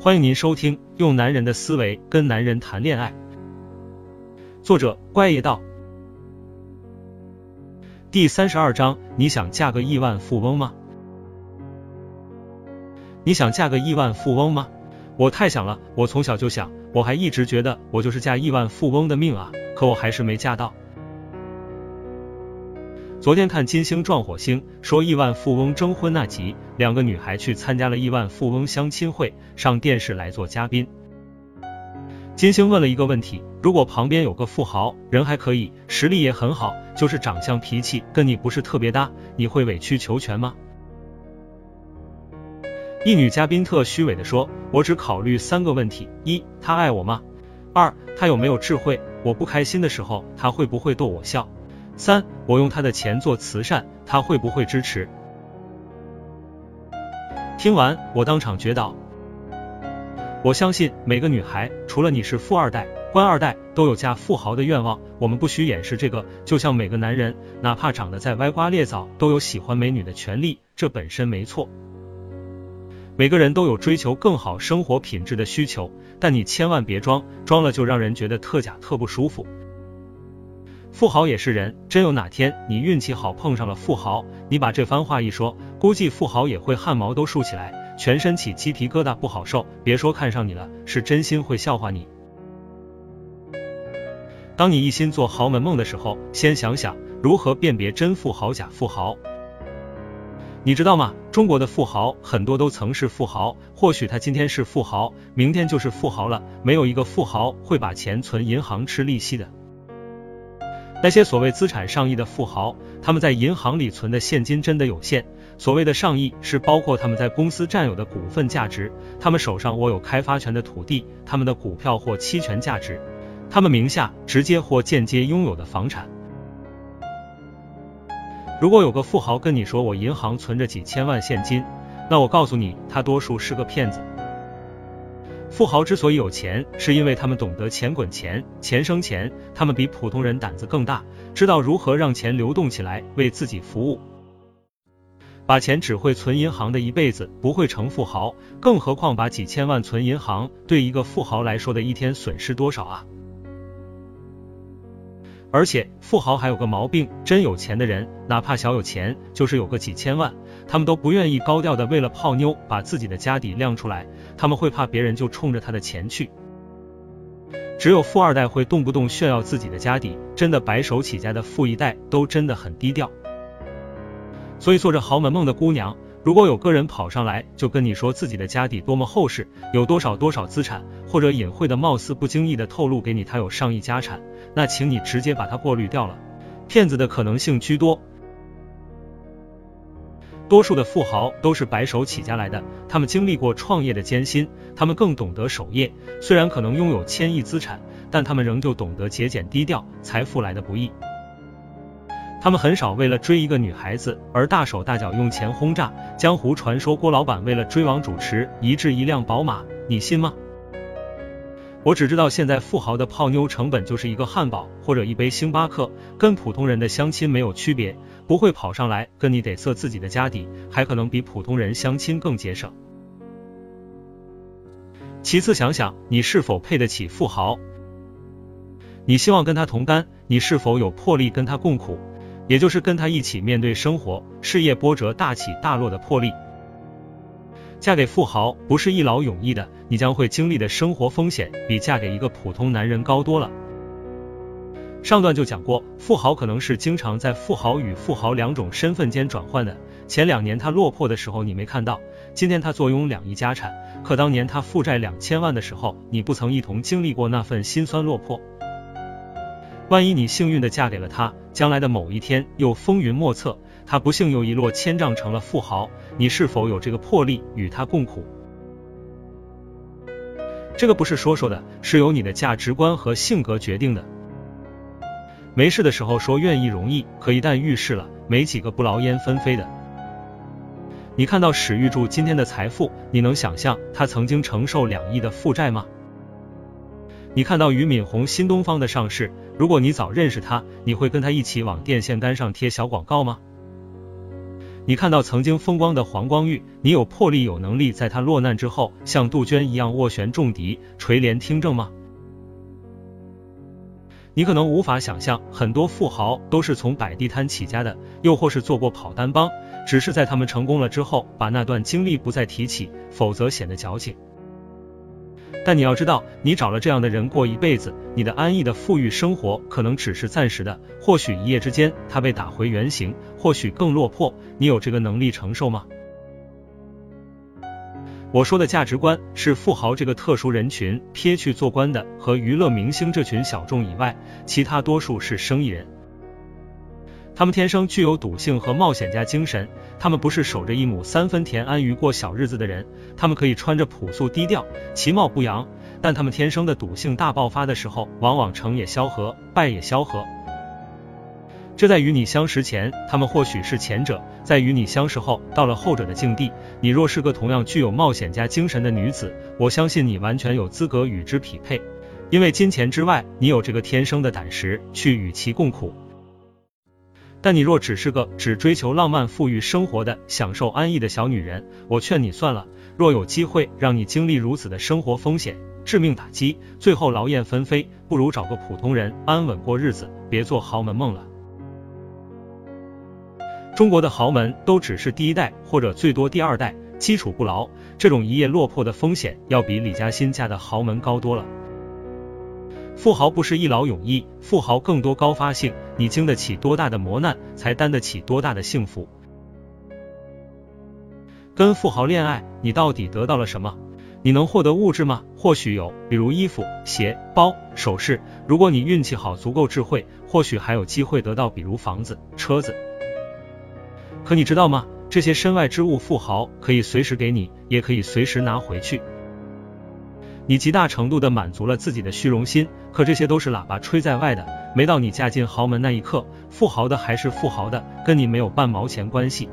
欢迎您收听《用男人的思维跟男人谈恋爱》，作者怪爷道，第三十二章：你想嫁个亿万富翁吗？你想嫁个亿万富翁吗？我太想了，我从小就想，我还一直觉得我就是嫁亿万富翁的命啊，可我还是没嫁到。昨天看金星撞火星，说亿万富翁征婚那集，两个女孩去参加了亿万富翁相亲会，上电视来做嘉宾。金星问了一个问题：如果旁边有个富豪，人还可以，实力也很好，就是长相脾气跟你不是特别搭，你会委曲求全吗？一女嘉宾特虚伪的说：“我只考虑三个问题：一，他爱我吗？二，他有没有智慧？我不开心的时候，他会不会逗我笑？”三，我用他的钱做慈善，他会不会支持？听完，我当场绝倒。我相信每个女孩，除了你是富二代、官二代，都有嫁富豪的愿望。我们不需掩饰这个，就像每个男人，哪怕长得再歪瓜裂枣，都有喜欢美女的权利，这本身没错。每个人都有追求更好生活品质的需求，但你千万别装，装了就让人觉得特假、特不舒服。富豪也是人，真有哪天你运气好碰上了富豪，你把这番话一说，估计富豪也会汗毛都竖起来，全身起鸡皮疙瘩，不好受。别说看上你了，是真心会笑话你。当你一心做豪门梦的时候，先想想如何辨别真富豪假富豪。你知道吗？中国的富豪很多都曾是富豪，或许他今天是富豪，明天就是富豪了。没有一个富豪会把钱存银行吃利息的。那些所谓资产上亿的富豪，他们在银行里存的现金真的有限。所谓的上亿是包括他们在公司占有的股份价值，他们手上握有开发权的土地，他们的股票或期权价值，他们名下直接或间接拥有的房产。如果有个富豪跟你说我银行存着几千万现金，那我告诉你，他多数是个骗子。富豪之所以有钱，是因为他们懂得钱滚钱，钱生钱。他们比普通人胆子更大，知道如何让钱流动起来，为自己服务。把钱只会存银行的一辈子不会成富豪，更何况把几千万存银行，对一个富豪来说的一天损失多少啊？而且富豪还有个毛病，真有钱的人，哪怕小有钱，就是有个几千万，他们都不愿意高调的为了泡妞把自己的家底亮出来，他们会怕别人就冲着他的钱去。只有富二代会动不动炫耀自己的家底，真的白手起家的富一代都真的很低调。所以做着豪门梦的姑娘。如果有个人跑上来就跟你说自己的家底多么厚实，有多少多少资产，或者隐晦的貌似不经意的透露给你他有上亿家产，那请你直接把他过滤掉了，骗子的可能性居多。多数的富豪都是白手起家来的，他们经历过创业的艰辛，他们更懂得守业。虽然可能拥有千亿资产，但他们仍旧懂得节俭低调，财富来的不易。他们很少为了追一个女孩子而大手大脚用钱轰炸。江湖传说郭老板为了追王主持一掷一辆宝马，你信吗？我只知道现在富豪的泡妞成本就是一个汉堡或者一杯星巴克，跟普通人的相亲没有区别，不会跑上来跟你得瑟自己的家底，还可能比普通人相亲更节省。其次想想你是否配得起富豪？你希望跟他同甘，你是否有魄力跟他共苦？也就是跟他一起面对生活、事业波折大起大落的魄力。嫁给富豪不是一劳永逸的，你将会经历的生活风险比嫁给一个普通男人高多了。上段就讲过，富豪可能是经常在富豪与富豪两种身份间转换的。前两年他落魄的时候你没看到，今天他坐拥两亿家产，可当年他负债两千万的时候，你不曾一同经历过那份心酸落魄。万一你幸运的嫁给了他，将来的某一天又风云莫测，他不幸又一落千丈成了富豪，你是否有这个魄力与他共苦？这个不是说说的，是由你的价值观和性格决定的。没事的时候说愿意容易，可一旦遇事了，没几个不劳烟纷飞的。你看到史玉柱今天的财富，你能想象他曾经承受两亿的负债吗？你看到俞敏洪新东方的上市，如果你早认识他，你会跟他一起往电线杆上贴小广告吗？你看到曾经风光的黄光裕，你有魄力有能力在他落难之后像杜鹃一样斡旋重敌，垂帘听政吗？你可能无法想象，很多富豪都是从摆地摊起家的，又或是做过跑单帮，只是在他们成功了之后，把那段经历不再提起，否则显得矫情。但你要知道，你找了这样的人过一辈子，你的安逸的富裕生活可能只是暂时的，或许一夜之间他被打回原形，或许更落魄，你有这个能力承受吗？我说的价值观是富豪这个特殊人群，撇去做官的和娱乐明星这群小众以外，其他多数是生意人。他们天生具有赌性和冒险家精神，他们不是守着一亩三分田安于过小日子的人，他们可以穿着朴素低调，其貌不扬，但他们天生的赌性大爆发的时候，往往成也萧何，败也萧何。这在与你相识前，他们或许是前者；在与你相识后，到了后者的境地。你若是个同样具有冒险家精神的女子，我相信你完全有资格与之匹配，因为金钱之外，你有这个天生的胆识去与其共苦。但你若只是个只追求浪漫富裕生活的享受安逸的小女人，我劝你算了。若有机会让你经历如此的生活风险、致命打击，最后劳燕分飞，不如找个普通人安稳过日子，别做豪门梦了。中国的豪门都只是第一代或者最多第二代，基础不牢，这种一夜落魄的风险要比李嘉欣家的豪门高多了。富豪不是一劳永逸，富豪更多高发性，你经得起多大的磨难，才担得起多大的幸福。跟富豪恋爱，你到底得到了什么？你能获得物质吗？或许有，比如衣服、鞋、包、首饰。如果你运气好，足够智慧，或许还有机会得到，比如房子、车子。可你知道吗？这些身外之物，富豪可以随时给你，也可以随时拿回去。你极大程度的满足了自己的虚荣心，可这些都是喇叭吹在外的。没到你嫁进豪门那一刻，富豪的还是富豪的，跟你没有半毛钱关系。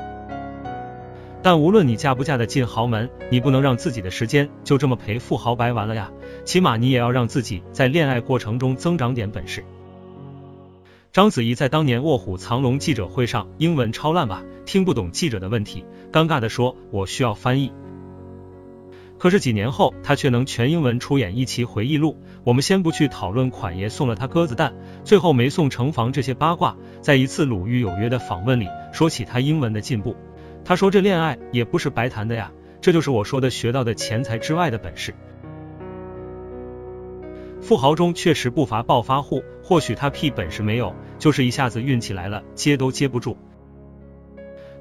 但无论你嫁不嫁得进豪门，你不能让自己的时间就这么陪富豪白玩了呀。起码你也要让自己在恋爱过程中增长点本事。章子怡在当年卧虎藏龙记者会上，英文超烂吧，听不懂记者的问题，尴尬的说：“我需要翻译。”可是几年后，她却能全英文出演一期回忆录。我们先不去讨论款爷送了她鸽子蛋，最后没送成房这些八卦，在一次鲁豫有约的访问里，说起她英文的进步，她说：“这恋爱也不是白谈的呀，这就是我说的学到的钱财之外的本事。”富豪中确实不乏暴发户，或许他屁本事没有，就是一下子运气来了，接都接不住。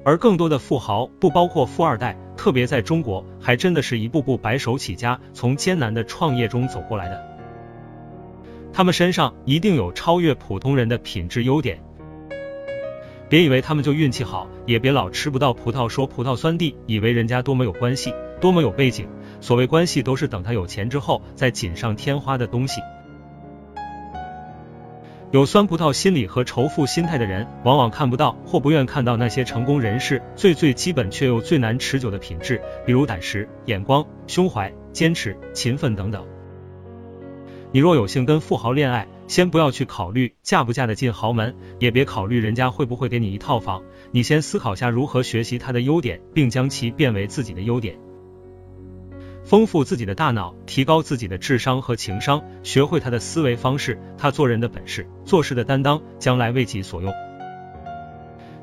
而更多的富豪，不包括富二代，特别在中国，还真的是一步步白手起家，从艰难的创业中走过来的。他们身上一定有超越普通人的品质优点。别以为他们就运气好，也别老吃不到葡萄说葡萄酸地，以为人家多么有关系，多么有背景。所谓关系，都是等他有钱之后再锦上添花的东西。有酸葡萄心理和仇富心态的人，往往看不到或不愿看到那些成功人士最最基本却又最难持久的品质，比如胆识、眼光、胸怀、坚持、勤奋等等。你若有幸跟富豪恋爱，先不要去考虑嫁不嫁得进豪门，也别考虑人家会不会给你一套房，你先思考下如何学习他的优点，并将其变为自己的优点。丰富自己的大脑，提高自己的智商和情商，学会他的思维方式，他做人的本事，做事的担当，将来为己所用。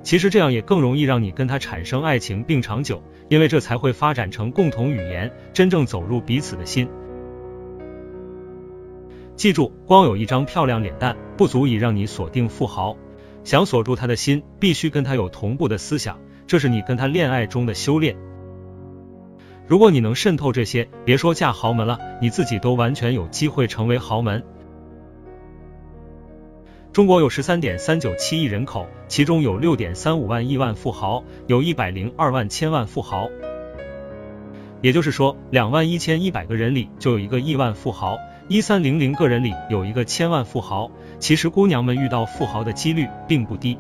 其实这样也更容易让你跟他产生爱情并长久，因为这才会发展成共同语言，真正走入彼此的心。记住，光有一张漂亮脸蛋不足以让你锁定富豪，想锁住他的心，必须跟他有同步的思想，这是你跟他恋爱中的修炼。如果你能渗透这些，别说嫁豪门了，你自己都完全有机会成为豪门。中国有十三点三九七亿人口，其中有六点三五万亿万富豪，有一百零二万千万富豪。也就是说，两万一千一百个人里就有一个亿万富豪，一三零零个人里有一个千万富豪。其实姑娘们遇到富豪的几率并不低。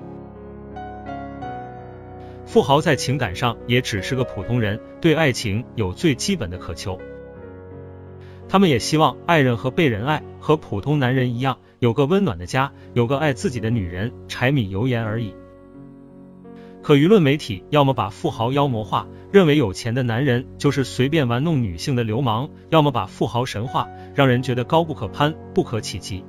富豪在情感上也只是个普通人，对爱情有最基本的渴求。他们也希望爱人和被人爱，和普通男人一样，有个温暖的家，有个爱自己的女人，柴米油盐而已。可舆论媒体要么把富豪妖魔化，认为有钱的男人就是随便玩弄女性的流氓；要么把富豪神话，让人觉得高不可攀、不可企及。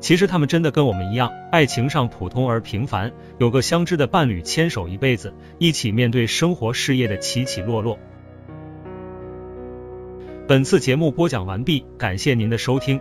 其实他们真的跟我们一样，爱情上普通而平凡，有个相知的伴侣，牵手一辈子，一起面对生活事业的起起落落。本次节目播讲完毕，感谢您的收听。